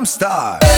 I'm star.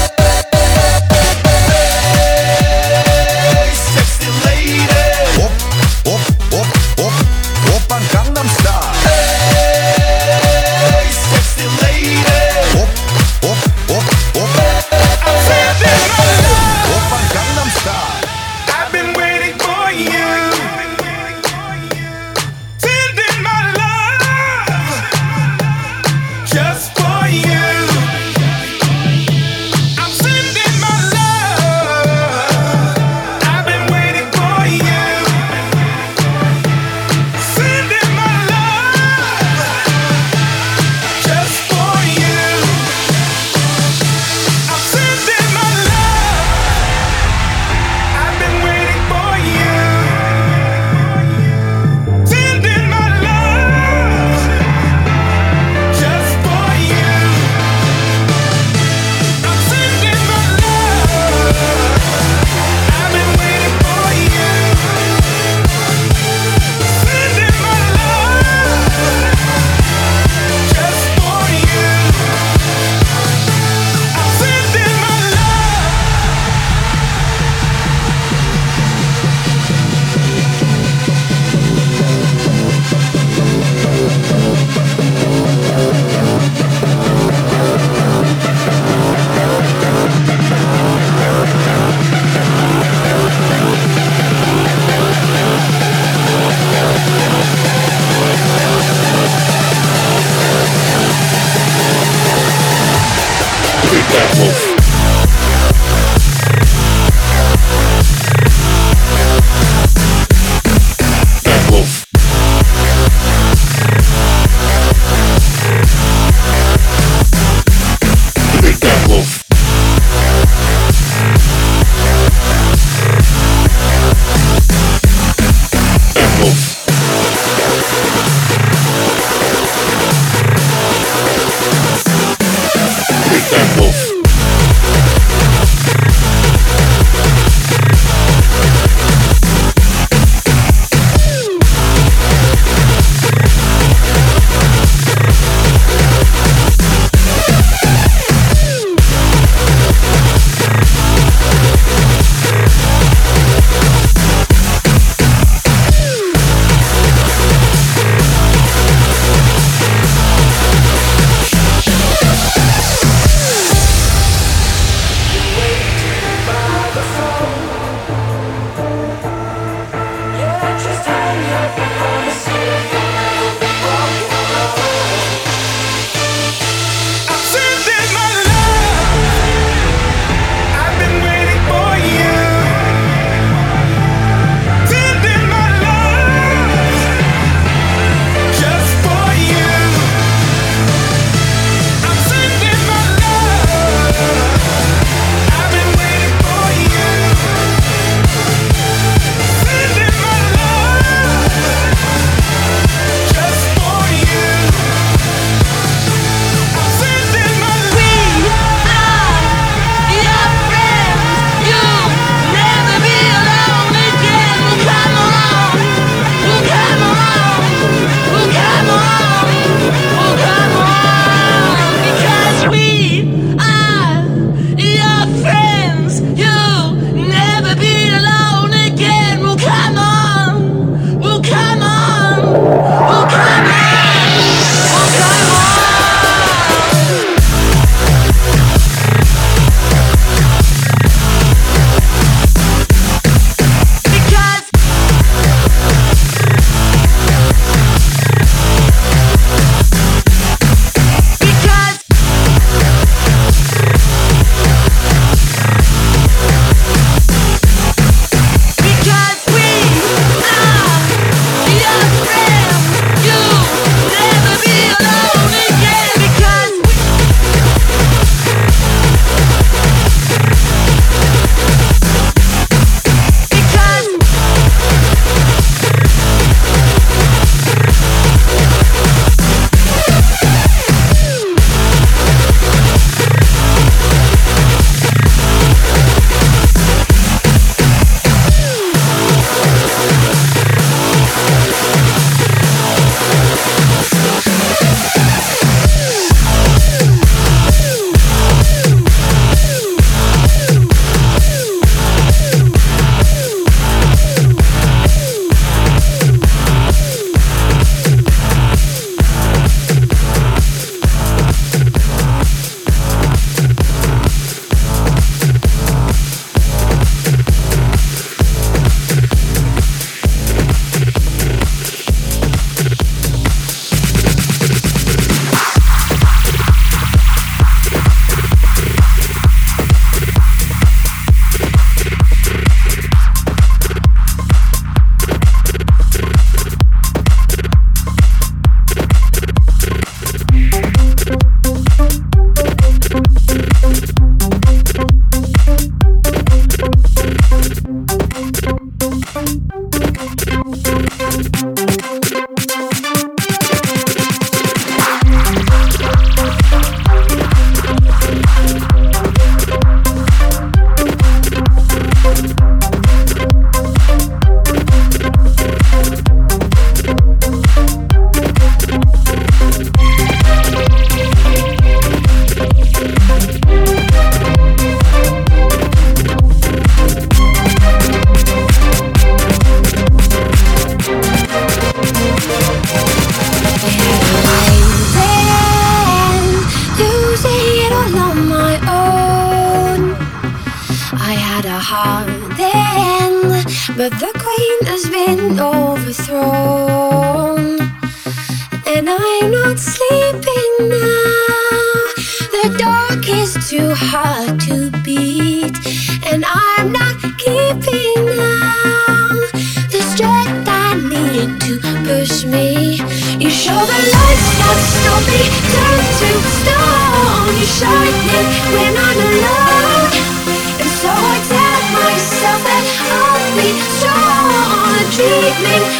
Dreaming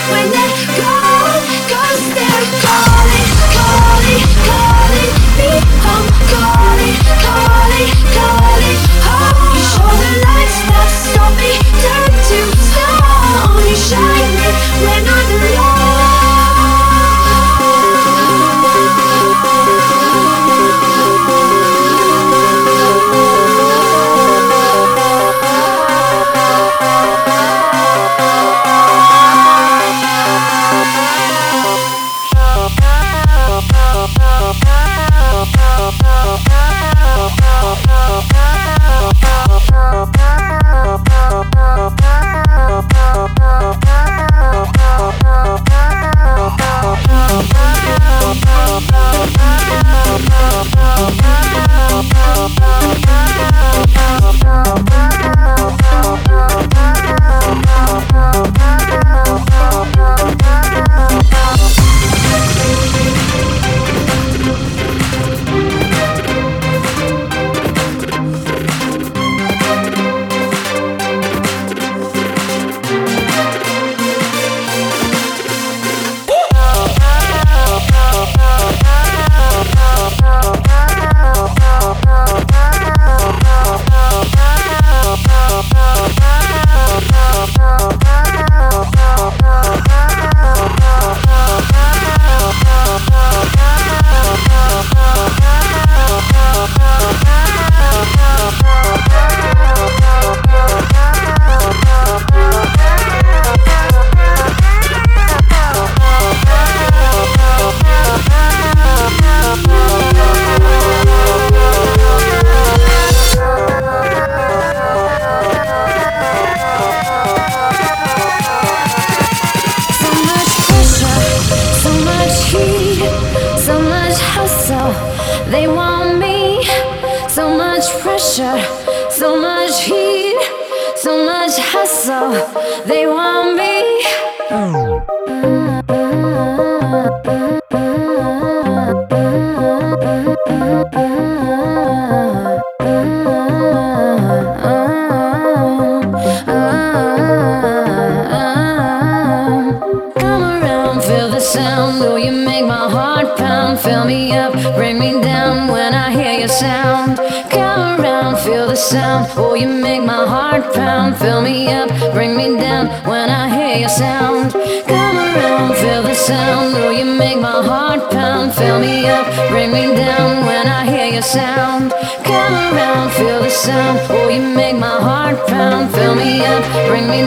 when they're gone,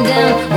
down.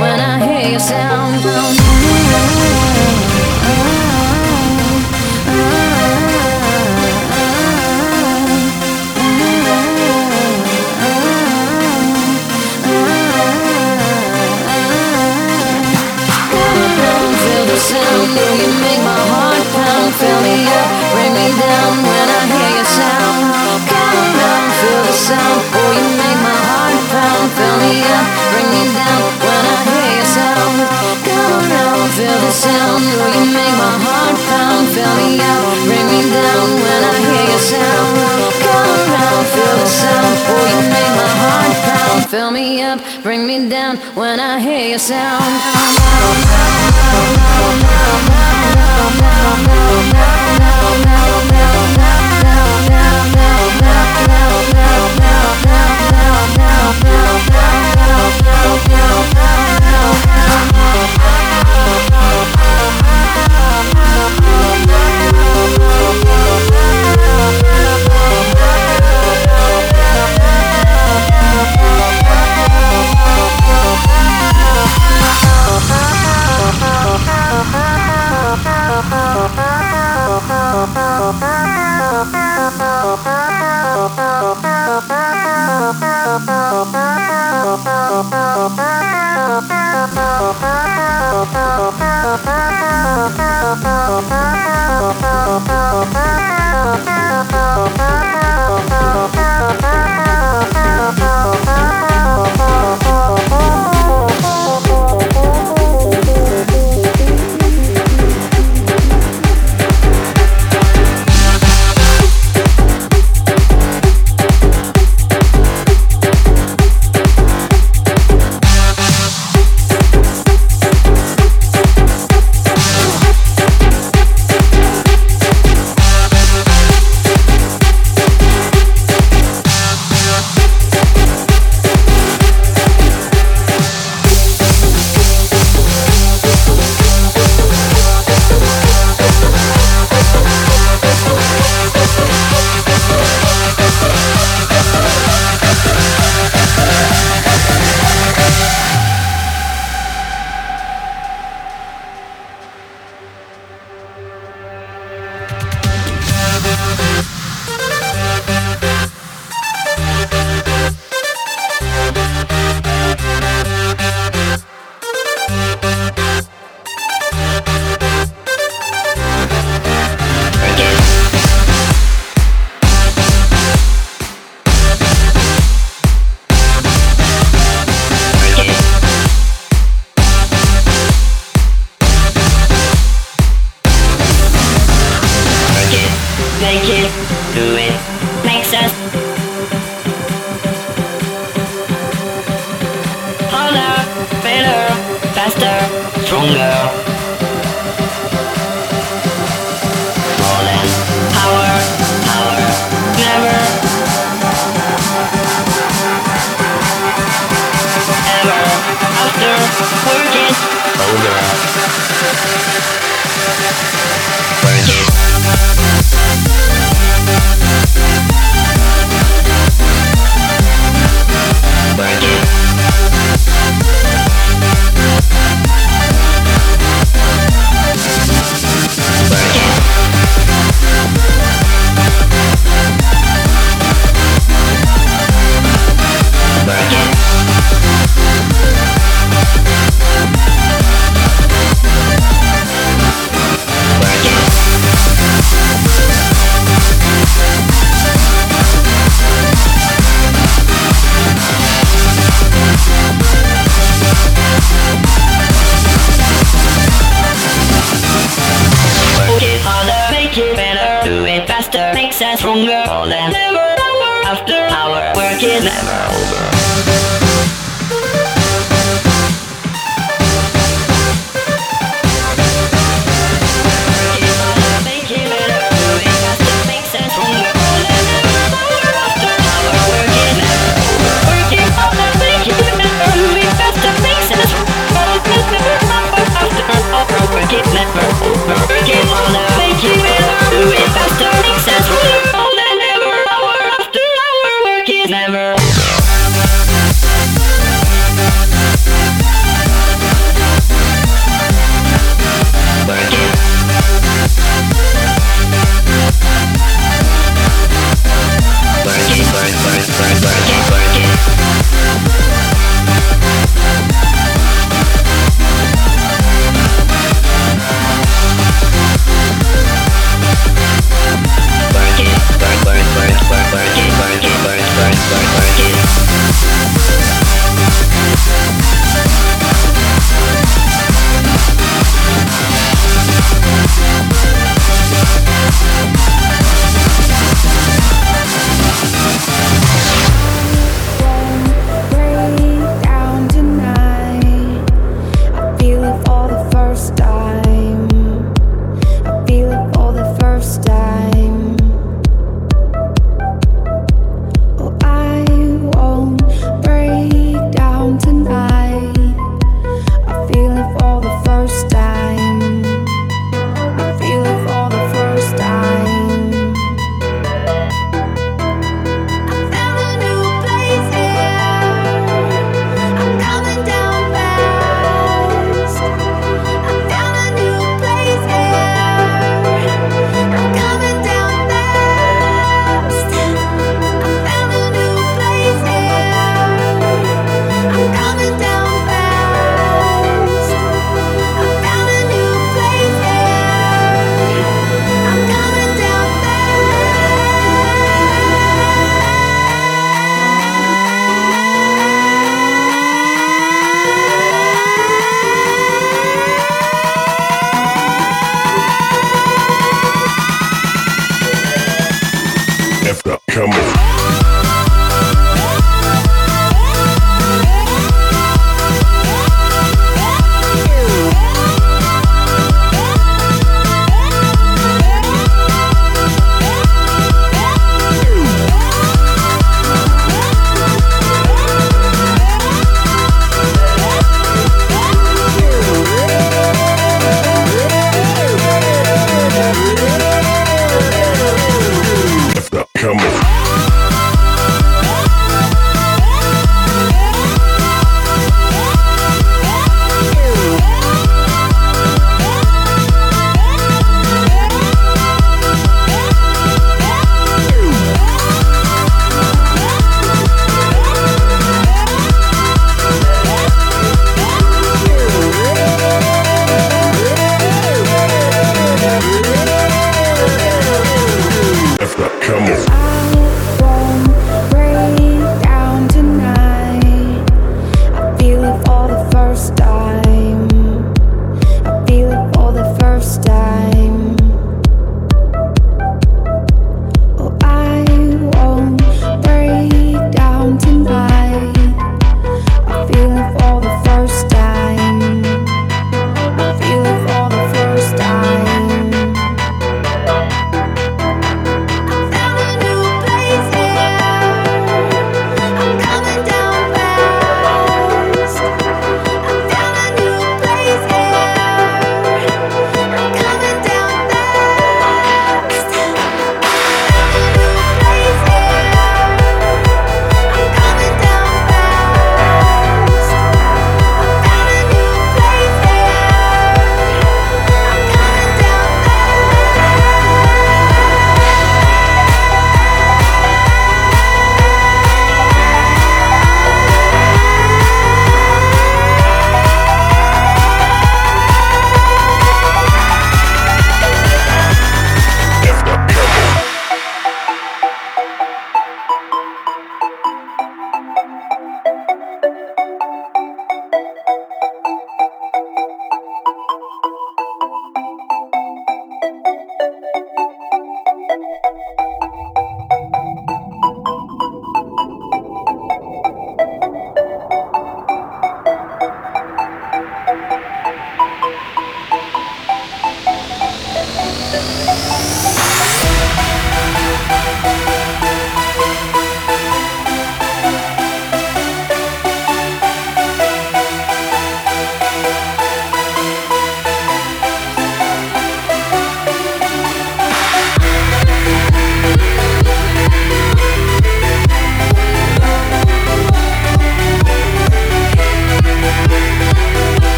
Never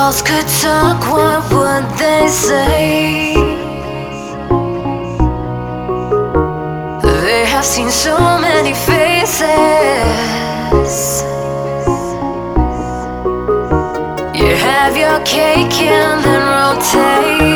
walls could talk, what would they say? They have seen so many faces. You have your cake and then rotate.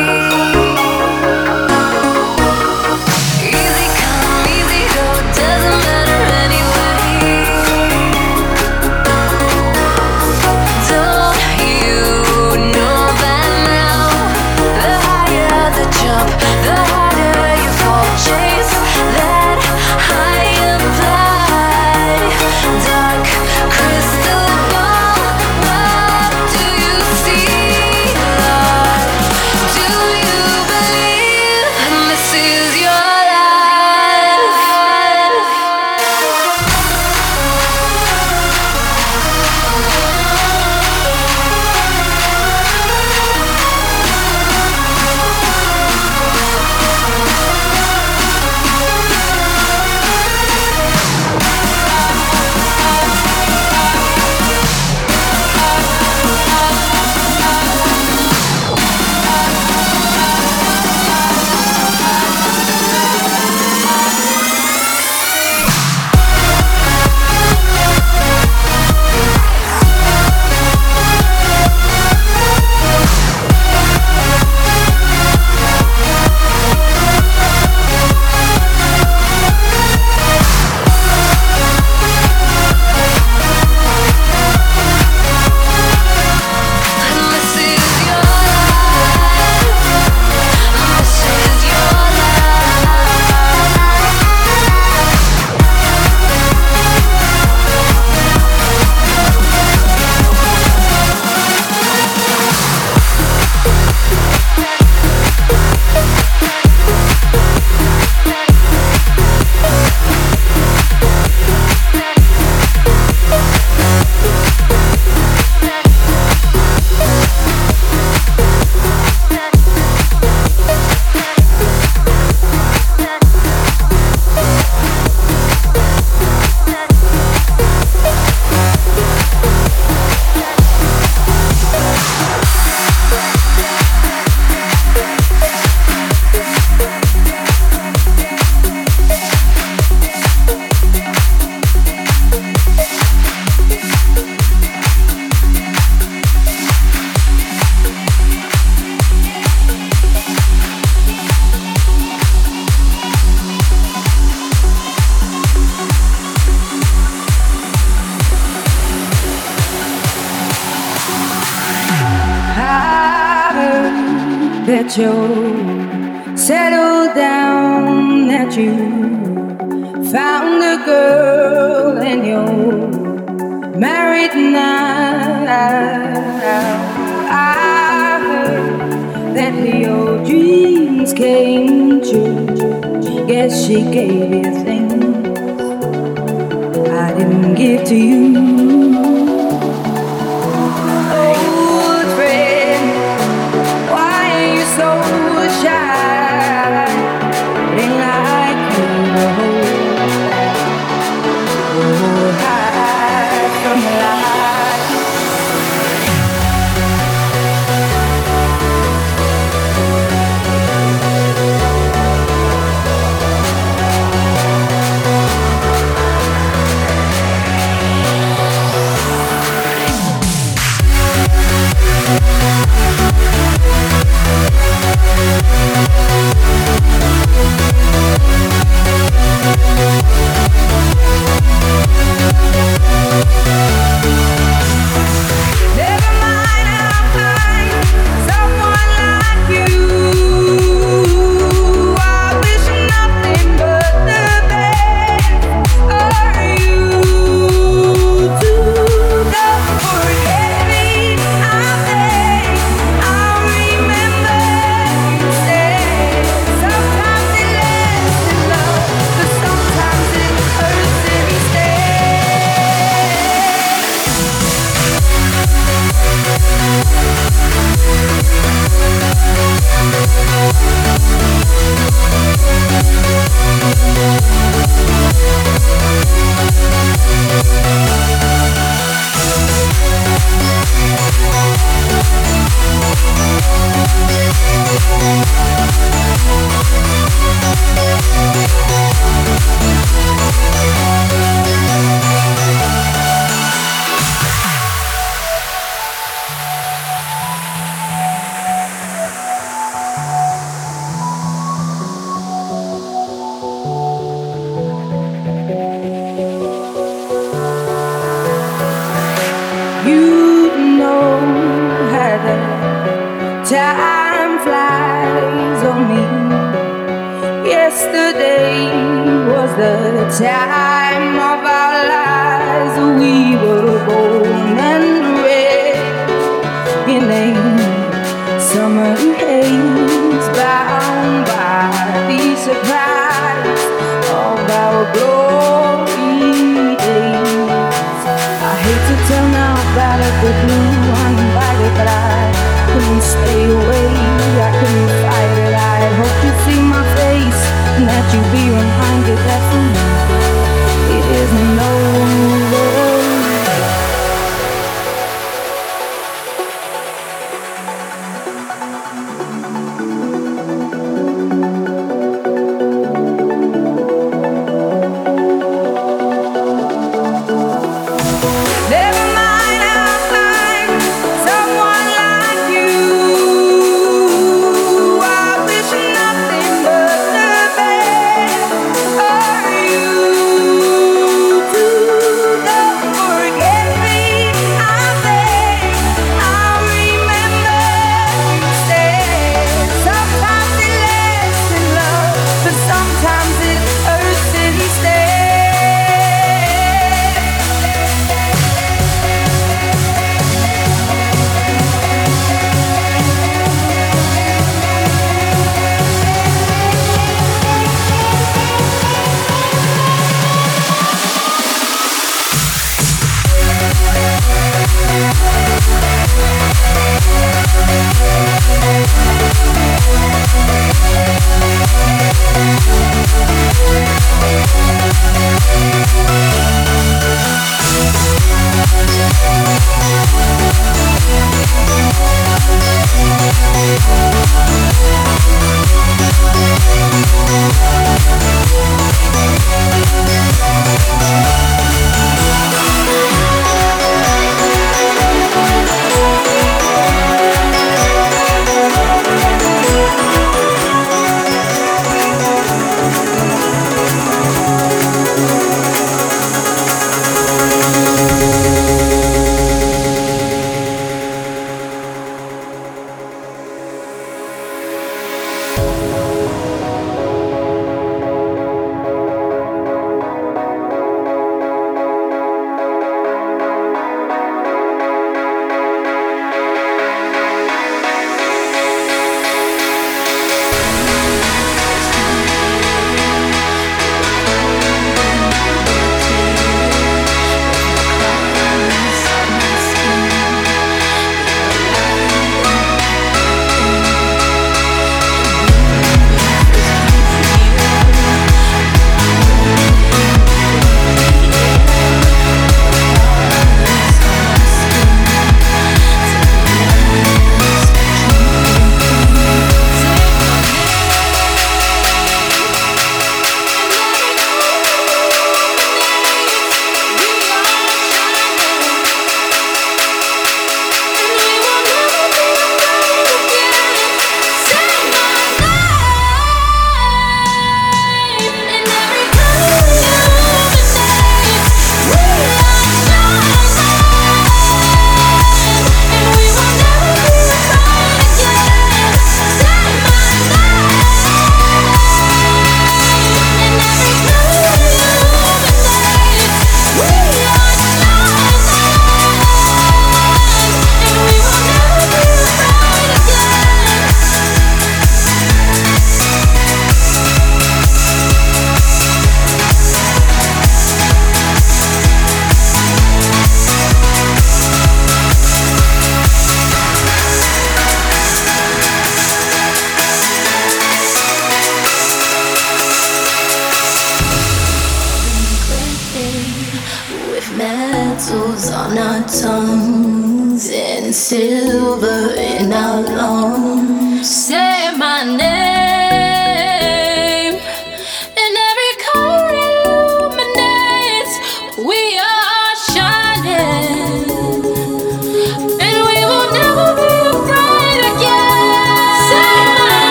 yesterday was the time of our lives. We were born and bred in a summer haze, bound by the surprise of our glory days. I hate to tell now that of the blue uninvited, but I couldn't stay away. I couldn't fight it. I hope you see my that you be reminded that for me it isn't over.